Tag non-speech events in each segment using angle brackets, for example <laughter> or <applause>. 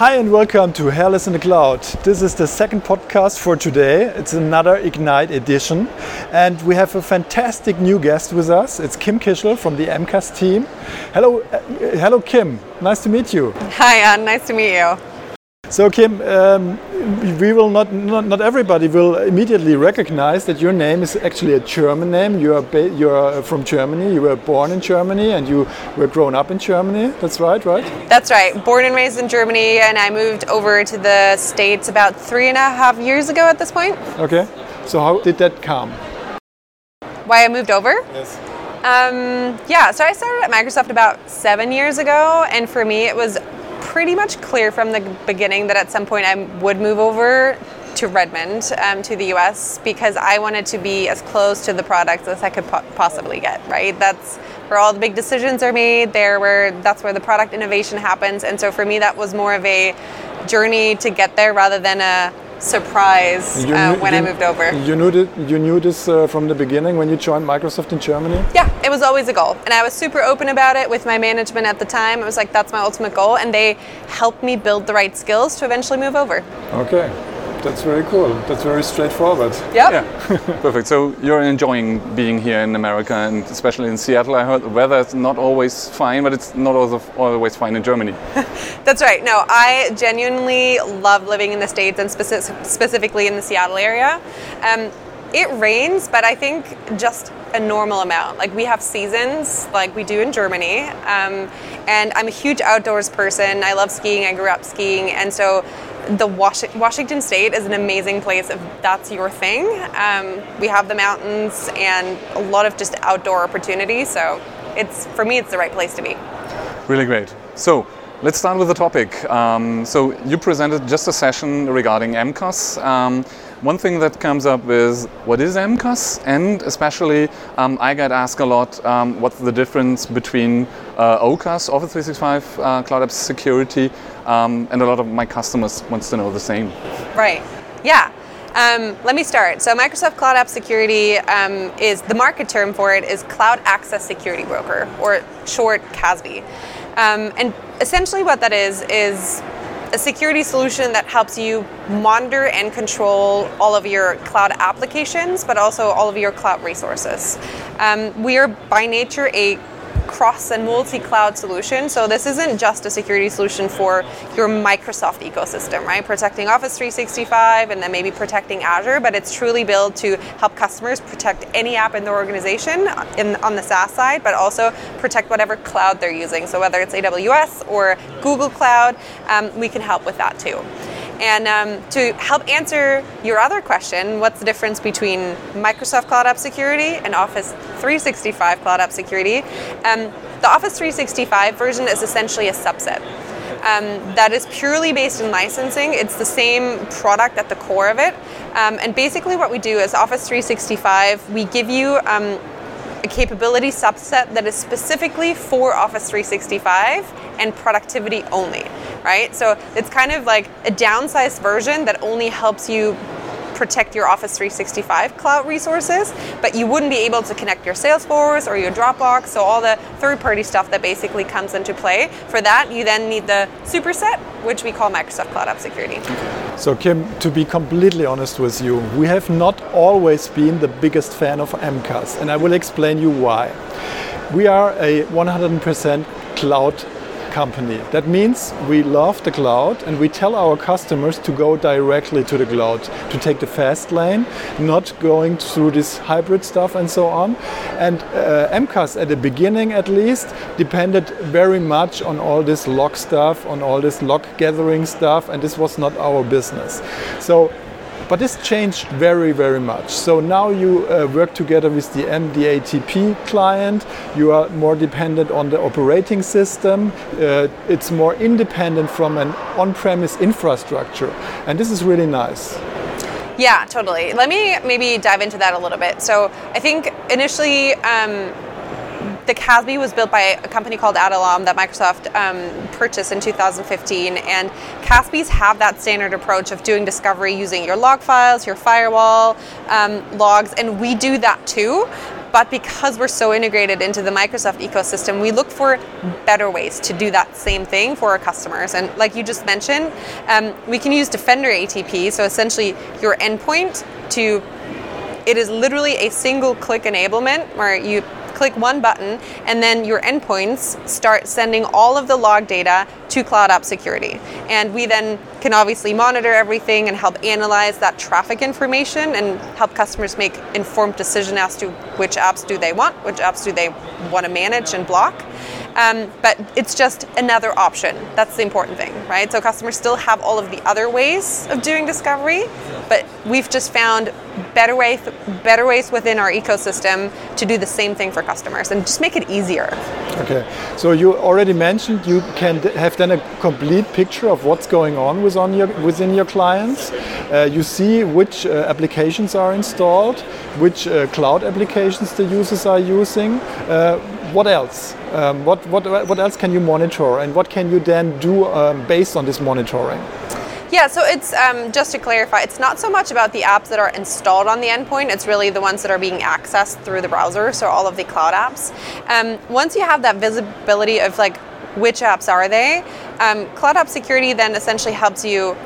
Hi and welcome to Hairless in the Cloud. This is the second podcast for today. It's another Ignite edition. And we have a fantastic new guest with us. It's Kim Kischel from the MCAS team. Hello, uh, hello Kim. Nice to meet you. Hi, Anne. Nice to meet you. So Kim, um, we will not, not, not everybody will immediately recognize that your name is actually a German name. You are you are from Germany. You were born in Germany and you were grown up in Germany. That's right, right? That's right. Born and raised in Germany, and I moved over to the states about three and a half years ago. At this point. Okay. So how did that come? Why I moved over? Yes. Um, yeah. So I started at Microsoft about seven years ago, and for me, it was pretty much clear from the beginning that at some point I would move over to Redmond, um, to the US, because I wanted to be as close to the product as I could po- possibly get, right? That's where all the big decisions are made, there where that's where the product innovation happens. And so for me, that was more of a journey to get there rather than a surprise uh, when you, I moved over. You knew, that, you knew this uh, from the beginning when you joined Microsoft in Germany? Yeah, it was always a goal. And I was super open about it with my management at the time. It was like, that's my ultimate goal. And they helped me build the right skills to eventually move over. Okay. That's very cool. That's very straightforward. Yep. Yeah. <laughs> Perfect. So you're enjoying being here in America and especially in Seattle. I heard the weather is not always fine, but it's not always fine in Germany. <laughs> That's right. No, I genuinely love living in the States and speci- specifically in the Seattle area. Um, it rains, but I think just a normal amount. Like we have seasons, like we do in Germany. Um, and I'm a huge outdoors person. I love skiing. I grew up skiing, and so the Was- Washington State is an amazing place if that's your thing. Um, we have the mountains and a lot of just outdoor opportunities. So it's for me, it's the right place to be. Really great. So let's start with the topic. Um, so you presented just a session regarding MCAS. Um, one thing that comes up is what is MCAS, and especially um, I get asked a lot um, what's the difference between uh, OCAS, Office 365 uh, Cloud App Security, um, and a lot of my customers wants to know the same. Right. Yeah. Um, let me start. So, Microsoft Cloud App Security um, is the market term for it is Cloud Access Security Broker, or short CASB. Um, and essentially, what that is is a security solution that helps you monitor and control all of your cloud applications, but also all of your cloud resources. Um, we are by nature a cross and multi-cloud solution. So this isn't just a security solution for your Microsoft ecosystem, right? Protecting Office 365 and then maybe protecting Azure, but it's truly built to help customers protect any app in their organization in, on the SaaS side, but also protect whatever cloud they're using. So whether it's AWS or Google Cloud, um, we can help with that too. And um, to help answer your other question, what's the difference between Microsoft Cloud App Security and Office 365 Cloud App Security? Um, the Office 365 version is essentially a subset. Um, that is purely based in licensing. It's the same product at the core of it. Um, and basically, what we do is Office 365, we give you um, a capability subset that is specifically for Office 365 and productivity only, right? So it's kind of like a downsized version that only helps you protect your Office 365 cloud resources, but you wouldn't be able to connect your Salesforce or your Dropbox, so all the third party stuff that basically comes into play. For that, you then need the superset, which we call Microsoft Cloud App Security. So, Kim, to be completely honest with you, we have not always been the biggest fan of MCAS, and I will explain you why. We are a 100% cloud company. That means we love the cloud and we tell our customers to go directly to the cloud, to take the fast lane, not going through this hybrid stuff and so on. And uh, MCAS at the beginning at least depended very much on all this log stuff, on all this log gathering stuff, and this was not our business. So but this changed very, very much. So now you uh, work together with the MDATP client. You are more dependent on the operating system. Uh, it's more independent from an on-premise infrastructure, and this is really nice. Yeah, totally. Let me maybe dive into that a little bit. So I think initially. Um, the CASB was built by a company called Adallom that Microsoft um, purchased in 2015. And CASBs have that standard approach of doing discovery using your log files, your firewall um, logs, and we do that too. but because we're so integrated into the Microsoft ecosystem, we look for better ways to do that same thing for our customers. And like you just mentioned, um, we can use Defender ATP, so essentially your endpoint to it is literally a single click enablement where you click one button and then your endpoints start sending all of the log data to Cloud App Security. And we then can obviously monitor everything and help analyze that traffic information and help customers make informed decision as to which apps do they want, which apps do they want to manage and block. Um, but it's just another option. That's the important thing, right? So customers still have all of the other ways of doing discovery, but we've just found better ways, better ways within our ecosystem to do the same thing for customers and just make it easier. Okay, so you already mentioned you can have then a complete picture of what's going on within your, within your clients. Uh, you see which uh, applications are installed, which uh, cloud applications the users are using. What else? Um, what, what, what else can you monitor and what can you then do um, based on this monitoring? Yeah, so it's um, just to clarify, it's not so much about the apps that are installed on the endpoint. It's really the ones that are being accessed through the browser, so all of the cloud apps. Um, once you have that visibility of like which apps are they, um, Cloud App Security then essentially helps you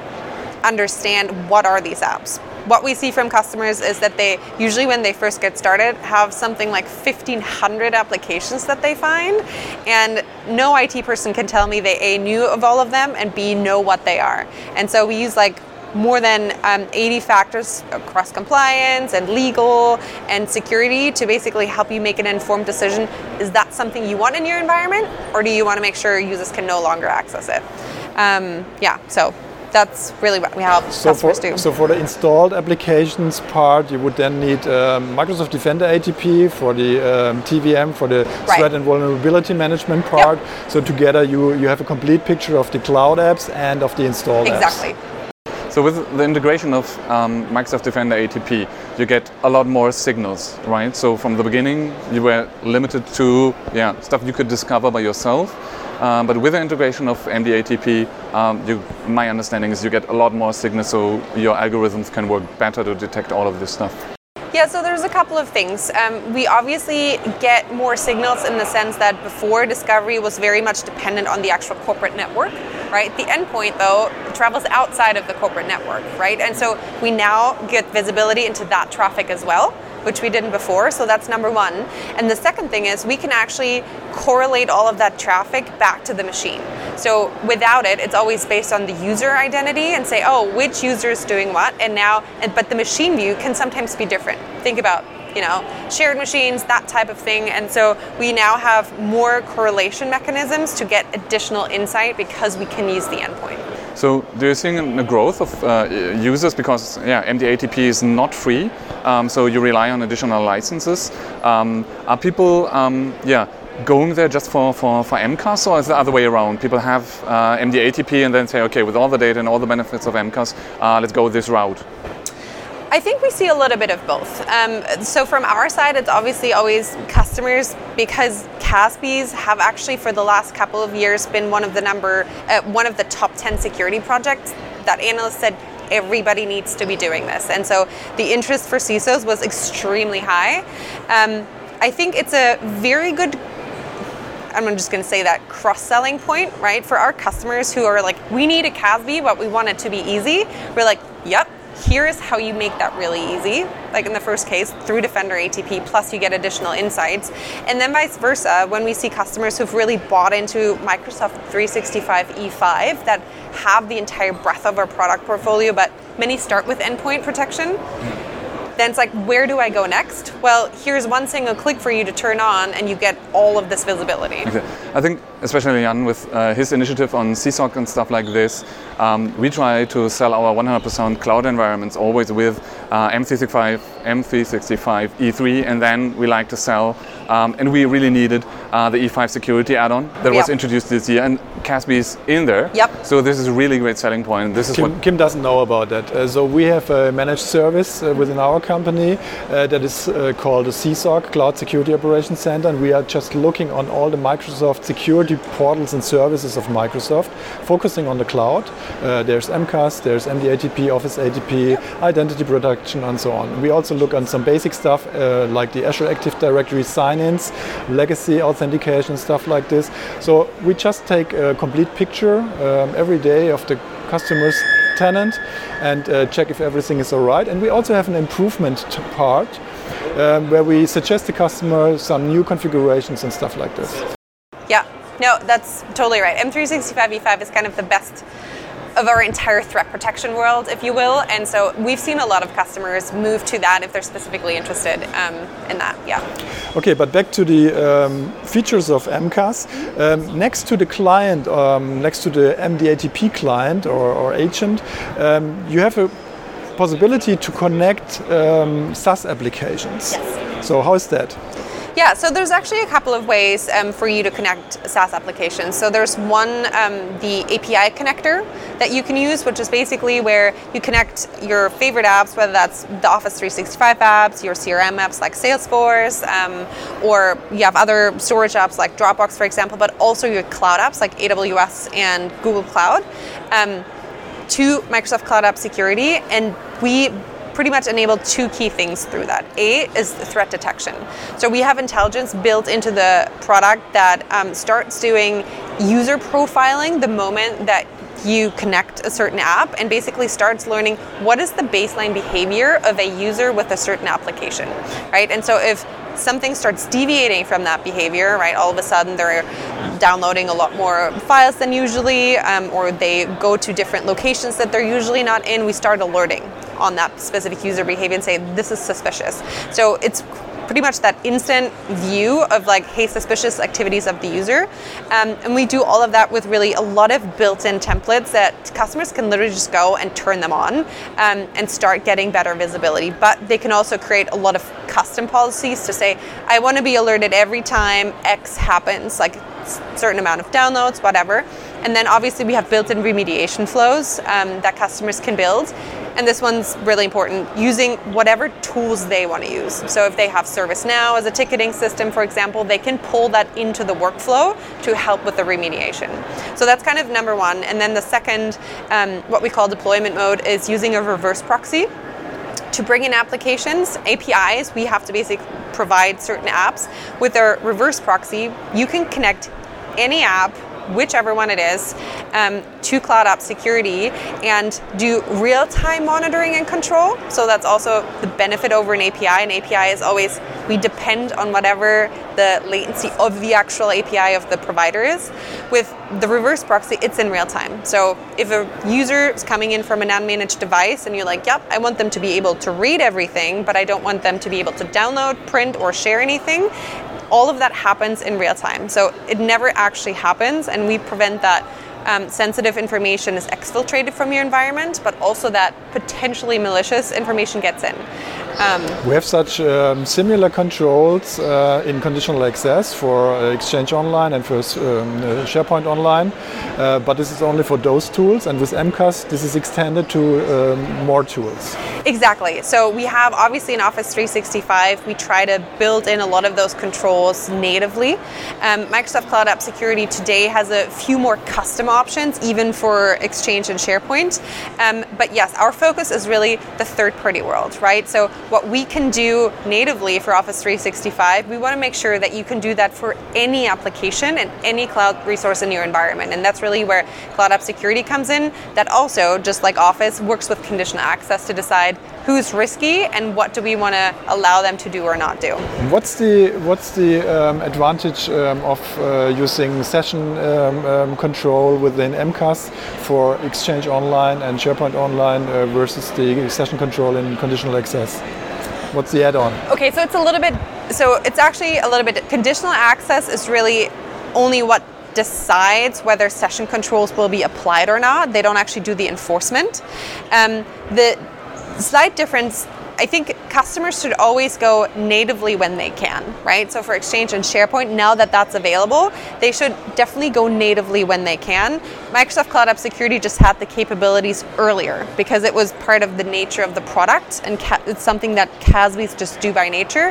understand what are these apps what we see from customers is that they usually when they first get started have something like 1500 applications that they find and no IT person can tell me they A knew of all of them and B know what they are. And so we use like more than um, 80 factors across compliance and legal and security to basically help you make an informed decision. Is that something you want in your environment, or do you want to make sure users can no longer access it? Um, yeah, so that's really what we help so customers for, do. So for the installed applications part, you would then need um, Microsoft Defender ATP for the um, TVM for the Right. threat and vulnerability management part. So together you you have a complete picture of the cloud apps and of the installed apps. exactly. So with the integration of um, Microsoft Defender ATP, you get a lot more signals, right? So from the beginning, you were limited to yeah stuff you could discover by yourself. Um, but with the integration of MDATP, um, you, my understanding is you get a lot more signals, so your algorithms can work better to detect all of this stuff. Yeah, so there's a couple of things. Um, we obviously get more signals in the sense that before discovery was very much dependent on the actual corporate network, right? The endpoint, though, travels outside of the corporate network, right? And so we now get visibility into that traffic as well, which we didn't before. So that's number one. And the second thing is we can actually correlate all of that traffic back to the machine. So without it, it's always based on the user identity and say, oh, which user is doing what, and now, but the machine view can sometimes be different. Think about you know, shared machines, that type of thing. And so we now have more correlation mechanisms to get additional insight because we can use the endpoint. So do you see a growth of uh, users because yeah, MDATP is not free, um, so you rely on additional licenses. Um, are people um, yeah going there just for, for, for MCAS or is the other way around? People have uh, MDATP and then say, okay, with all the data and all the benefits of MCAS, uh, let's go this route. I think we see a little bit of both. Um, so from our side, it's obviously always customers because CASBs have actually for the last couple of years been one of the number, uh, one of the top 10 security projects that analysts said everybody needs to be doing this. And so the interest for CISOs was extremely high. Um, I think it's a very good I'm just going to say that cross-selling point, right? For our customers who are like, we need a CASB, but we want it to be easy. We're like, yep, here's how you make that really easy. Like in the first case, through Defender ATP, plus you get additional insights. And then vice versa, when we see customers who've really bought into Microsoft 365 E5 that have the entire breadth of our product portfolio, but many start with endpoint protection. Then it's like, where do I go next? Well, here's one single click for you to turn on, and you get all of this visibility. Okay. I think, especially Jan, with uh, his initiative on CSOC and stuff like this, um, we try to sell our 100% cloud environments always with uh, M365, M365 E3, and then we like to sell, um, and we really needed uh, the E5 security add-on that was introduced this year. And CASB's in there. Yep. So this is a really great selling point. This is Kim, what Kim doesn't know about that. Uh, so we have a managed service uh, within our company uh, that is uh, called the CSOC, Cloud Security Operations Center, and we are just looking on all the Microsoft security portals and services of Microsoft, focusing on the cloud. Uh, there's MCAS, there's MDATP, Office ATP, identity protection, and so on. We also look on some basic stuff uh, like the Azure Active Directory sign-ins, legacy authentication, stuff like this. So we just take a complete picture um, every day of the customer's tenant and uh, check if everything is all right. And we also have an improvement part um, where we suggest the customer some new configurations and stuff like this. Yeah, no, that's totally right. M365 E5 is kind of the best of our entire threat protection world, if you will. And so we've seen a lot of customers move to that if they're specifically interested um, in that. Yeah. Okay, but back to the um, features of MCAS. Um, next to the client, um, next to the MDATP client or, or agent, um, you have a possibility to connect um, SaaS applications. Yes. So how is that? Yeah, so there's actually a couple of ways um, for you to connect SaaS applications. So there's one, um, the API connector that you can use, which is basically where you connect your favorite apps, whether that's the Office 365 apps, your CRM apps like Salesforce, um, or you have other storage apps like Dropbox, for example, but also your cloud apps like AWS and Google Cloud um, to Microsoft Cloud App Security. And we pretty much enable two key things through that. A is threat detection. So we have intelligence built into the product that um, starts doing user profiling the moment that you connect a certain app and basically starts learning what is the baseline behavior of a user with a certain application, right? And so if something starts deviating from that behavior, right, all of a sudden they're downloading a lot more files than usually, um, or they go to different locations that they're usually not in, we start alerting on that specific user behavior and say, this is suspicious. So it's pretty much that instant view of like, hey, suspicious activities of the user. Um, and we do all of that with really a lot of built-in templates that customers can literally just go and turn them on um, and start getting better visibility. But they can also create a lot of custom policies to say, I want to be alerted every time X happens, like certain amount of downloads, whatever. And then obviously we have built-in remediation flows um, that customers can build. And this one's really important, using whatever tools they want to use. So if they have ServiceNow as a ticketing system, for example, they can pull that into the workflow to help with the remediation. So that's kind of number one. And then the second, um, what we call deployment mode, is using a reverse proxy to bring in applications, APIs, we have to basically provide certain apps. With our reverse proxy, you can connect any app, whichever one it is, um, to Cloud App Security and do real time monitoring and control. So that's also the benefit over an API. An API is always, we depend on whatever the latency of the actual API of the provider is. With the reverse proxy, it's in real time. So if a user is coming in from an unmanaged device and you're like, yep, I want them to be able to read everything, but I don't want them to be able to download, print, or share anything, all of that happens in real time. So it never actually happens, and we prevent that um, sensitive information is exfiltrated from your environment, but also that potentially malicious information gets in. Um, We have such um, similar controls uh, in conditional access for uh, Exchange Online and for um, uh, SharePoint Online, uh, but this is only for those tools. And with MCAS, this is extended to um, more tools. Exactly. So we have obviously in Office 365, we try to build in a lot of those controls natively. Um, Microsoft Cloud App Security today has a few more custom options, even for Exchange and SharePoint. Um, but yes, our focus is really the third party world, right? So what we can do natively for Office 365, we want to make sure that you can do that for any application and any cloud resource in your environment. And that's really where Cloud App Security comes in. That also, just like Office, works with conditional access to decide who's risky and what do we want to allow them to do or not do. What's the what's the um, advantage um, of uh, using session um, um, control within MCAS for Exchange Online and SharePoint Online uh, versus the session control in conditional access? What's the add-on? Okay, so it's a little bit, so it's actually a little bit, conditional access is really only what decides whether session controls will be applied or not. They don't actually do the enforcement. Um, the slight difference I think customers should always go natively when they can, right? So for Exchange and SharePoint, now that that's available, they should definitely go natively when they can. Microsoft Cloud App Security just had the capabilities earlier because it was part of the nature of the product and it's something that CASBs just do by nature.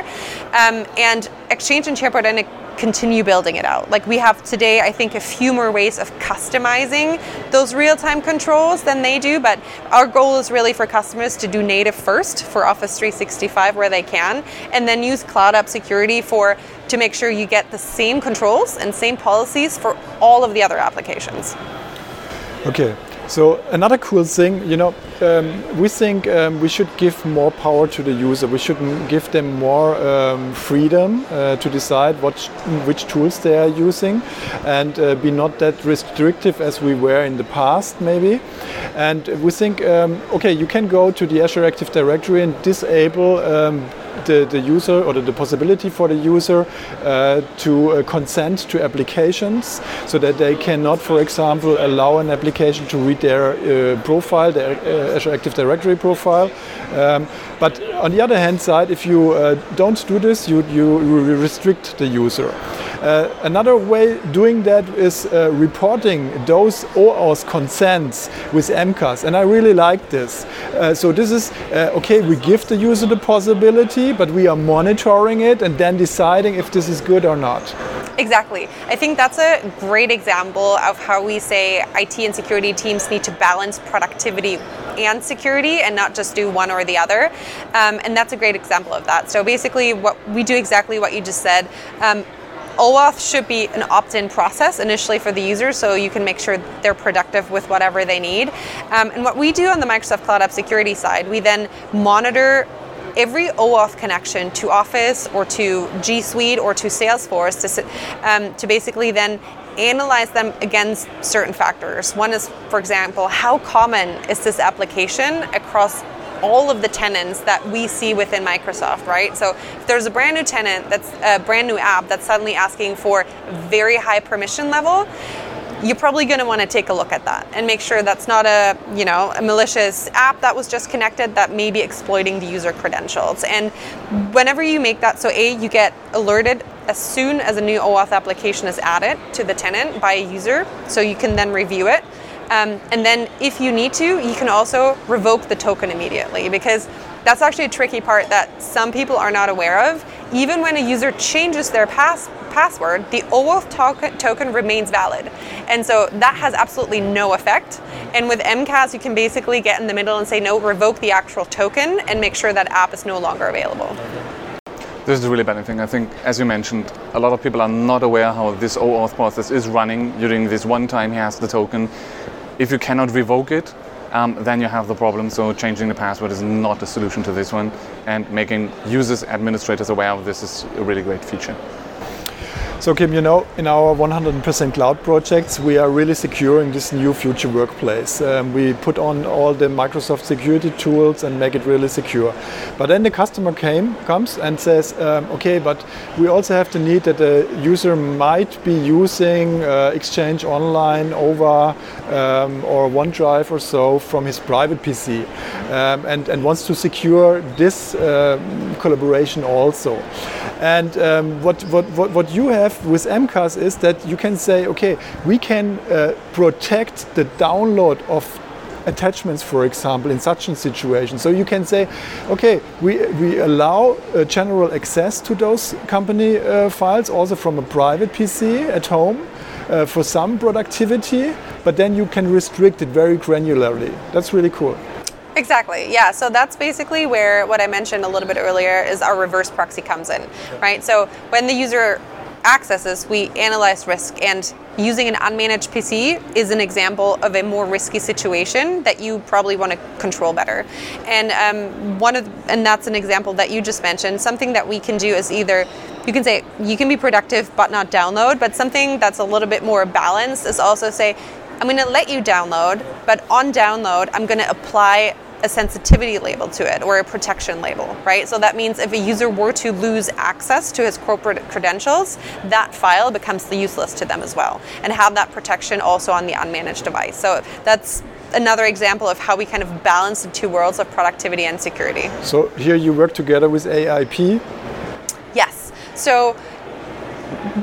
Um, and Exchange and SharePoint and continue building it out. Like we have today, I think, a few more ways of customizing those real time controls than they do, but our goal is really for customers to do native first for Office 365 where they can, and then use Cloud App Security for to make sure you get the same controls and same policies for all of the other applications. Okay, so another cool thing, you know, um, we think um, we should give more power to the user. We should give them more um, freedom uh, to decide what which tools they are using, and uh, be not that restrictive as we were in the past, maybe. And we think, um, okay, you can go to the Azure Active Directory and disable um, the, the user or the, the possibility for the user uh, to uh, consent to applications so that they cannot, for example, allow an application to read their uh, profile, their uh, Azure Active Directory profile. Um, but on the other hand side, if you uh, don't do this, you, you restrict the user. Uh, another way doing that is uh, reporting those OAuth consents with MCAS, and I really like this. Uh, so this is uh, okay. We give the user the possibility, but we are monitoring it and then deciding if this is good or not. Exactly. I think that's a great example of how we say IT and security teams need to balance productivity and security and not just do one or the other. Um, and that's a great example of that. So basically, what we do exactly what you just said. Um, OAuth should be an opt-in process initially for the users, so you can make sure they're productive with whatever they need. Um, and what we do on the Microsoft Cloud App Security side, we then monitor every OAuth connection to Office or to G Suite or to Salesforce to, um, to basically then analyze them against certain factors. One is, for example, how common is this application across all of the tenants that we see within Microsoft, right? So if there's a brand new tenant that's a brand new app that's suddenly asking for very high permission level, you're probably going to want to take a look at that and make sure that's not a you know a malicious app that was just connected that may be exploiting the user credentials and whenever you make that so a you get alerted as soon as a new OAuth application is added to the tenant by a user so you can then review it um, and then if you need to, you can also revoke the token immediately because that's actually a tricky part that some people are not aware of. Even when a user changes their pass- password, the OAuth token, token remains valid. And so that has absolutely no effect. And with MCAS, you can basically get in the middle and say, no, revoke the actual token and make sure that app is no longer available. This is a really benefiting. I think, as you mentioned, a lot of people are not aware how this OAuth process is running during this one time he has the token. If you cannot revoke it, um, then you have the problem. So changing the password is not a solution to this one. And making users, administrators aware of this is a really great feature. So Kim, you know, in our 100% cloud projects, we are really securing this new future workplace. Um, we put on all the Microsoft security tools and make it really secure. But then the customer came, comes and says, um, okay, but we also have the need that the user might be using uh, Exchange Online over um, or OneDrive or so from his private PC um, and, and wants to secure this uh, collaboration also. And um, what, what, what, what you have with MCAS is that you can say, okay, we can uh, protect the download of attachments, for example, in such a situation. So you can say, okay, we, we allow uh, general access to those company uh, files also from a private PC at home. Uh, for some productivity, but then you can restrict it very granularly. That's really cool. Exactly. Yeah. So that's basically where what I mentioned a little bit earlier is our reverse proxy comes in, right? So when the user accesses, we analyze risk, and using an unmanaged PC is an example of a more risky situation that you probably want to control better. And um, one of, and that's an example that you just mentioned. Something that we can do is either you can say you can be productive but not download, but something that's a little bit more balanced is also say I'm going to let you download, but on download, I'm going to apply a sensitivity label to it or a protection label, right? So that means if a user were to lose access to his corporate credentials, that file becomes useless to them as well, and have that protection also on the unmanaged device. So that's another example of how we kind of balance the two worlds of productivity and security. So here you work together with AIP. Yes. So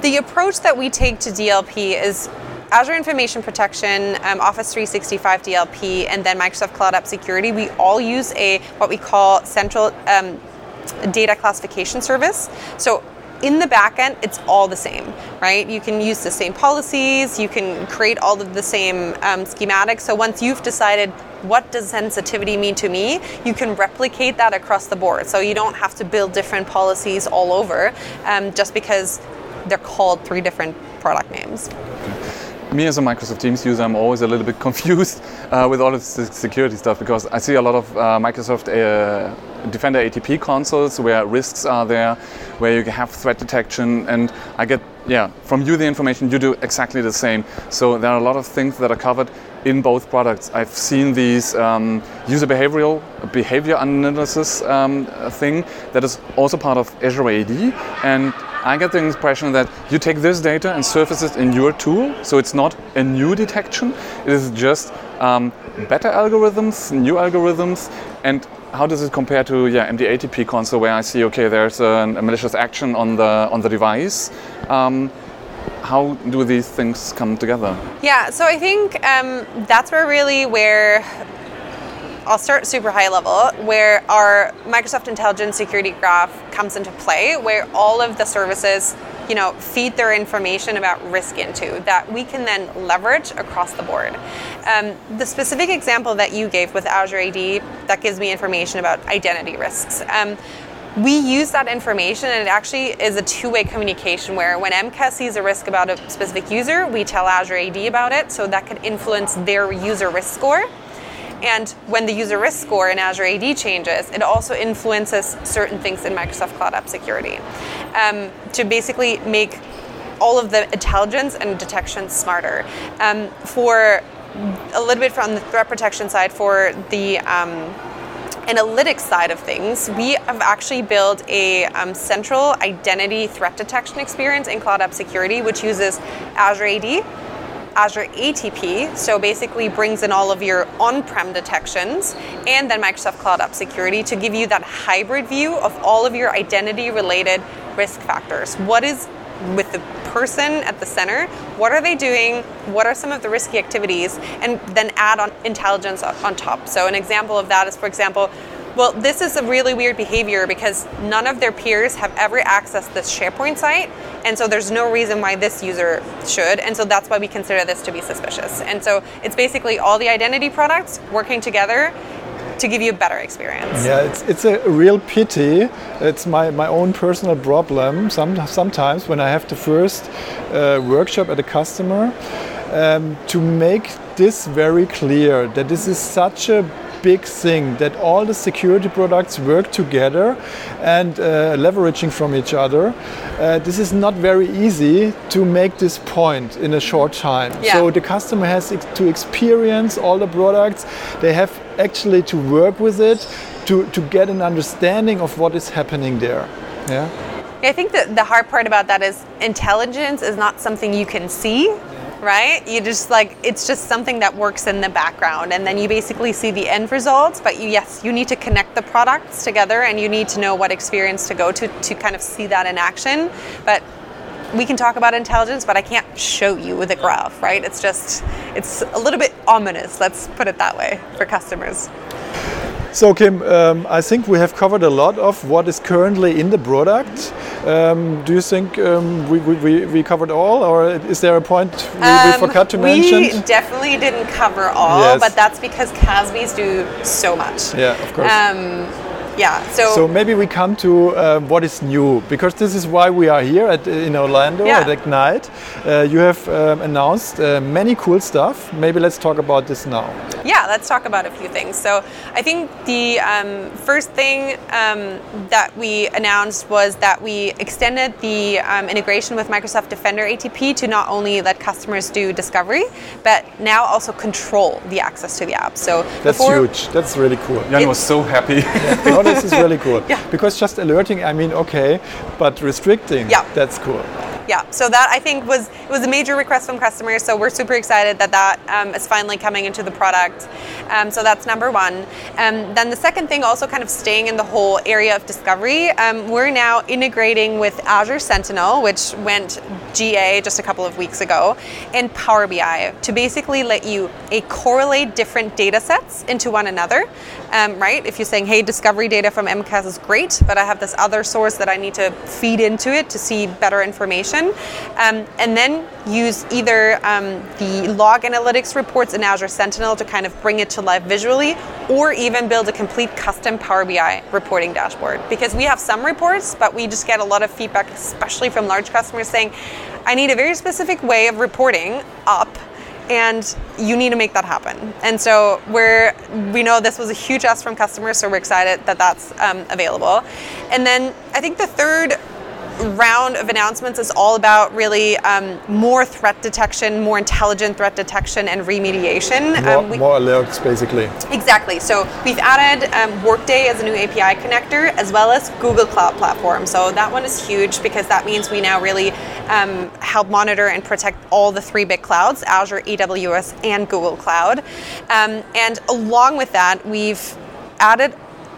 the approach that we take to DLP is Azure Information Protection, um, Office 365 DLP, and then Microsoft Cloud App Security. We all use a what we call central um, data classification service. So in the backend, it's all the same, right? You can use the same policies, you can create all of the same um, schematics. So once you've decided what does sensitivity mean to me, you can replicate that across the board. So you don't have to build different policies all over um, just because they're called three different product names me as a Microsoft Teams user, I'm always a little bit <laughs> confused uh, with all of the security stuff because I see a lot of uh, Microsoft uh, Defender ATP consoles where risks are there, where you have threat detection, and I get yeah from you the information. You do exactly the same. So there are a lot of things that are covered in both products. I've seen these um, user behavioral behavior analysis um, thing that is also part of Azure AD and I get the impression that you take this data and surface it in your tool, so it's not a new detection, it is just um, better algorithms, new algorithms, and how does it compare to yeah MDATP console where I see okay there's a, a malicious action on the on the device. Um, how do these things come together? Yeah, so I think um, that's where really where I'll start super high level, where our Microsoft Intelligent Security Graph comes into play, where all of the services, you know, feed their information about risk into that we can then leverage across the board. Um, the specific example that you gave with Azure AD that gives me information about identity risks. Um, we use that information and it actually is a two-way communication where when MCAS sees a risk about a specific user, we tell Azure AD about it so that could influence their user risk score and when the user risk score in Azure AD changes, it also influences certain things in Microsoft Cloud App Security um, to basically make all of the intelligence and detection smarter. Um, for a little bit from the threat protection side, for the um, analytics side of things, we have actually built a um, central identity threat detection experience in Cloud App Security, which uses Azure AD Azure ATP, so basically brings in all of your on-prem detections, and then Microsoft Cloud App Security to give you that hybrid view of all of your identity-related risk factors. What is with the person at the center, what are they doing, what are some of the risky activities, and then add on intelligence on top. So an example of that is, for example, well, this is a really weird behavior because none of their peers have ever accessed this SharePoint site, and so there's no reason why this user should, and so that's why we consider this to be suspicious. And so it's basically all the identity products working together to give you a better experience. Yeah, it's, it's a real pity. It's my, my own personal problem Some, sometimes when I have the first uh, workshop at a customer um, to make this very clear that this is such a big thing that all the security products work together and uh, leveraging from each other. Uh, this is not very easy to make this point in a short time. Yeah. So the customer has to experience all the products. They have actually to work with it to, to get an understanding of what is happening there. Yeah. I think that the hard part about that is intelligence is not something you can see right? You just like it's just something that works in the background, and then you basically see the end results. But you, yes, you need to connect the products together, and you need to know what experience to go to to kind of see that in action. But we can talk about intelligence, but I can't show you with a graph, right? It's just it's a little bit ominous. Let's put it that way for customers. So Kim, um, I think we have covered a lot of what is currently in the product. Um, do you think um, we, we, we, covered all, or is there a point we, we um, forgot to mention? We definitely didn't cover all, yes. but that's because CASBs do so much. Yeah, of course. Yeah. So, so maybe we come to uh, what is new because this is why we are here at, in Orlando yeah. at Ignite. Uh, you have um, announced uh, many cool stuff. Maybe let's talk about this now. Yeah, let's talk about a few things. So I think the um, first thing um, that we announced was that we extended the um, integration with Microsoft Defender ATP to not only let customers do discovery, but now also control the access to the app. So that's huge. That's really cool. Jan was so happy. <laughs> <laughs> This is really cool. <laughs> yeah. Because just alerting, I mean, okay, but restricting, yeah. that's cool. Yeah, so that I think was it was a major request from customers. So we're super excited that that um, is finally coming into the product. Um, so that's number one. Um, then the second thing, also kind of staying in the whole area of discovery, um, we're now integrating with Azure Sentinel, which went GA just a couple of weeks ago, and Power BI to basically let you a correlate different data sets into one another. Um, right? If you're saying, hey, discovery data from MCAS is great, but I have this other source that I need to feed into it to see better information, um, and then use either um, the log analytics reports in Azure Sentinel to kind of bring it to life visually, or even build a complete custom Power BI reporting dashboard. Because we have some reports, but we just get a lot of feedback, especially from large customers saying, I need a very specific way of reporting up and you need to make that happen. And so we're we know this was a huge ask from customers, so we're excited that that's um, available. And then I think the third round of announcements is all about really um, more threat detection, more intelligent threat detection, and remediation. More, um, we, more alerts, basically. Exactly. So we've added um, Workday as a new API connector, as well as Google Cloud Platform. So that one is huge because that means we now really um, help monitor and protect all the three big clouds: Azure, AWS, and Google Cloud. Um, and along with that, we've added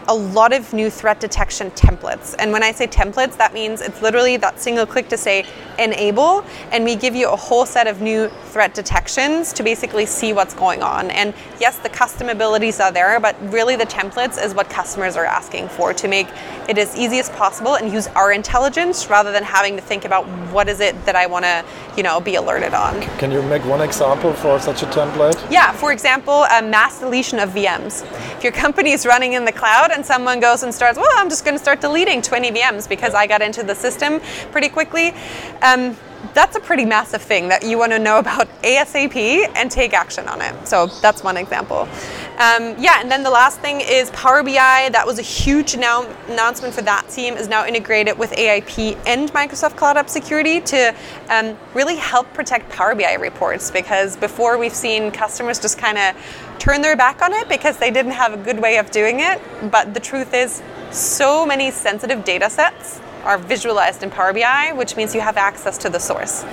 a lot of new threat detection templates. And when I say templates, that means it's literally that single click to say enable, and we give you a whole set of new threat detections to basically see what's going on. And yes, the custom abilities are there, but really the templates is what customers are asking for to make it as easy as possible and use our intelligence rather than having to think about what is it that I want to, you know, be alerted on. Can you make one example for such a template? Yeah, for example, a mass deletion of VMs. If your company is running in the cloud and someone goes and starts, well, I'm just going to start deleting 20 VMs because I got into the system pretty quickly. Um, that's a pretty massive thing that you want to know about ASAP and take action on it. So that's one example. Um, yeah, and then the last thing is Power BI. That was a huge now announcement for that team. Is now integrated with AIP and Microsoft Cloud App Security to um, really help protect Power BI reports. Because before we've seen customers just kind of turn their back on it because they didn't have a good way of doing it. But the truth is, so many sensitive data sets are visualized in Power BI, which means you have access to the source.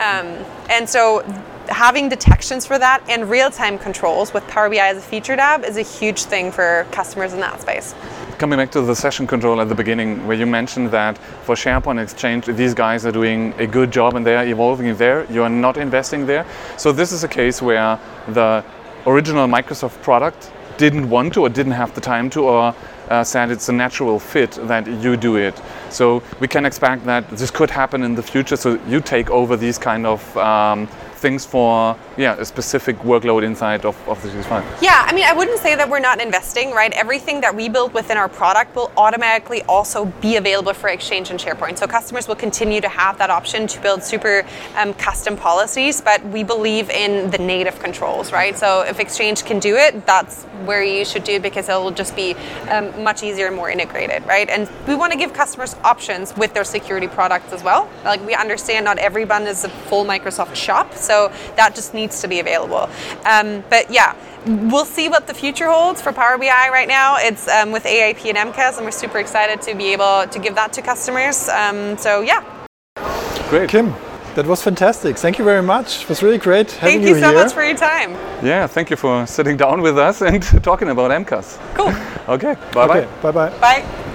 Um, and so having detections for that and real-time controls with Power BI as a featured app is a huge thing for customers in that space. Coming back to the session control at the beginning, where you mentioned that for SharePoint Exchange, these guys are doing a good job and they are evolving there. You are not investing there. So this is a case where the original Microsoft product didn't want to or didn't have the time to or uh, said it's a natural fit that you do it. So we can expect that this could happen in the future. So you take over these kind of um, things for yeah a specific workload inside of, of the 365. Yeah, I mean, I wouldn't say that we're not investing, right? Everything that we build within our product will automatically also be available for Exchange and SharePoint. So customers will continue to have that option to build super um, custom policies, but we believe in the native controls, right? So if Exchange can do it, that's where you should do it because it will just be um, much easier and more integrated, right? And we want to give customers options with their security products as well. Like we understand not everyone is a full Microsoft shop, so that just needs to be available. Um, but yeah, we'll see what the future holds for Power BI right now. It's um, with AIP and MCAS, and we're super excited to be able to give that to customers. Um, so yeah. Great. Kim, that was fantastic. Thank you very much. It was really great having you Thank you, so here. much for your time. Yeah, thank you for sitting down with us <laughs> and talking about MCAS. Cool. <laughs> Okay, bye bye. Okay, bye bye. Bye.